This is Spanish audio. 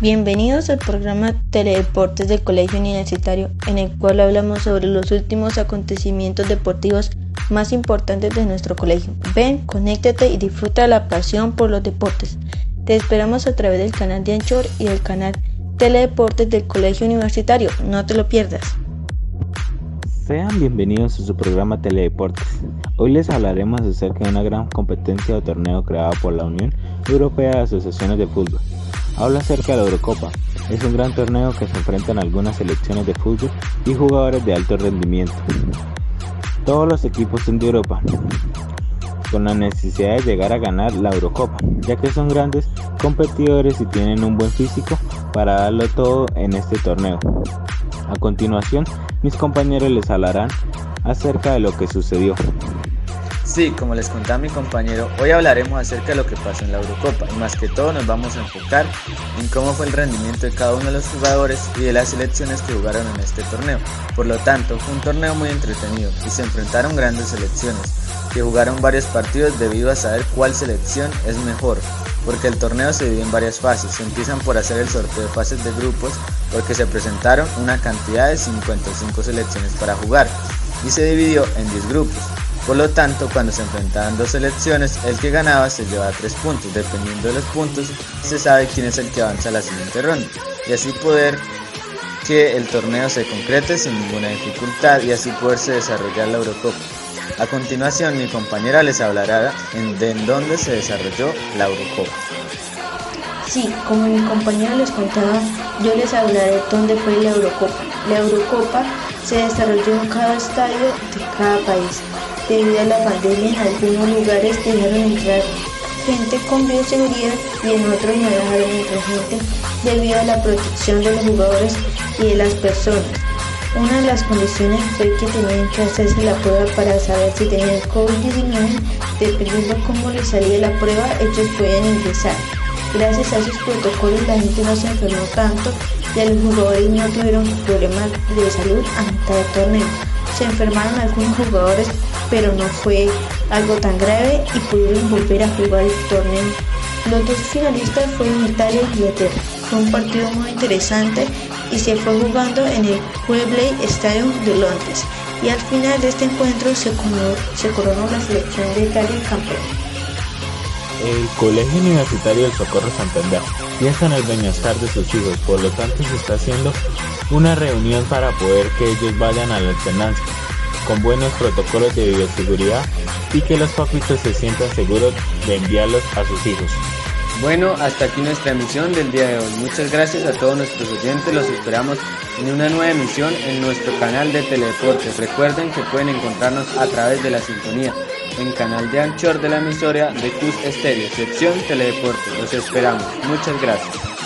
Bienvenidos al programa Teledeportes del Colegio Universitario, en el cual hablamos sobre los últimos acontecimientos deportivos más importantes de nuestro colegio. Ven, conéctate y disfruta la pasión por los deportes. Te esperamos a través del canal de Anchor y del canal Teledeportes del Colegio Universitario. No te lo pierdas. Sean bienvenidos a su programa Teledeportes. Hoy les hablaremos acerca de una gran competencia o torneo creado por la Unión Europea de Asociaciones de Fútbol habla acerca de la Eurocopa. Es un gran torneo que se enfrentan algunas selecciones de fútbol y jugadores de alto rendimiento. Todos los equipos son de Europa, con la necesidad de llegar a ganar la Eurocopa, ya que son grandes competidores y tienen un buen físico para darlo todo en este torneo. A continuación, mis compañeros les hablarán acerca de lo que sucedió. Sí, como les contaba mi compañero, hoy hablaremos acerca de lo que pasó en la Eurocopa y más que todo nos vamos a enfocar en cómo fue el rendimiento de cada uno de los jugadores y de las selecciones que jugaron en este torneo. Por lo tanto, fue un torneo muy entretenido y se enfrentaron grandes selecciones que jugaron varios partidos debido a saber cuál selección es mejor, porque el torneo se divide en varias fases. Se empiezan por hacer el sorteo de fases de grupos porque se presentaron una cantidad de 55 selecciones para jugar y se dividió en 10 grupos. Por lo tanto, cuando se enfrentaban dos selecciones, el que ganaba se llevaba tres puntos. Dependiendo de los puntos, se sabe quién es el que avanza a la siguiente ronda. Y así poder que el torneo se concrete sin ninguna dificultad y así poderse desarrollar la Eurocopa. A continuación, mi compañera les hablará de en dónde se desarrolló la Eurocopa. Sí, como mi compañera les contaba, yo les hablaré de dónde fue la Eurocopa. La Eurocopa se desarrolló en cada estadio de cada país. Debido a la pandemia, en algunos lugares dejaron entrar gente con bioseguridad y en otros no dejaron entrar gente debido a la protección de los jugadores y de las personas. Una de las condiciones fue que tenían que hacerse la prueba para saber si tenían COVID-19. Dependiendo cómo les salía la prueba, ellos podían ingresar. Gracias a esos protocolos la gente no se enfermó tanto y los jugadores no tuvieron problemas de salud a mitad del torneo. Se enfermaron algunos jugadores pero no fue algo tan grave y pudieron volver a jugar el torneo. Los dos finalistas fueron Italia y Inglaterra. Fue un partido muy interesante y se fue jugando en el Wembley Stadium de Londres. Y al final de este encuentro se coronó, se coronó la selección de Italia campeón. El Colegio Universitario del Socorro Santander piensa en el bienestar de sus hijos, por lo tanto se está haciendo una reunión para poder que ellos vayan a la alternancia con buenos protocolos de bioseguridad y que los papitos se sientan seguros de enviarlos a sus hijos. Bueno, hasta aquí nuestra emisión del día de hoy. Muchas gracias a todos nuestros oyentes. Los esperamos en una nueva emisión en nuestro canal de Teledeportes. Recuerden que pueden encontrarnos a través de la sintonía en canal de Anchor de la emisora de CUS Estéreo, sección Teledeportes. Los esperamos. Muchas gracias.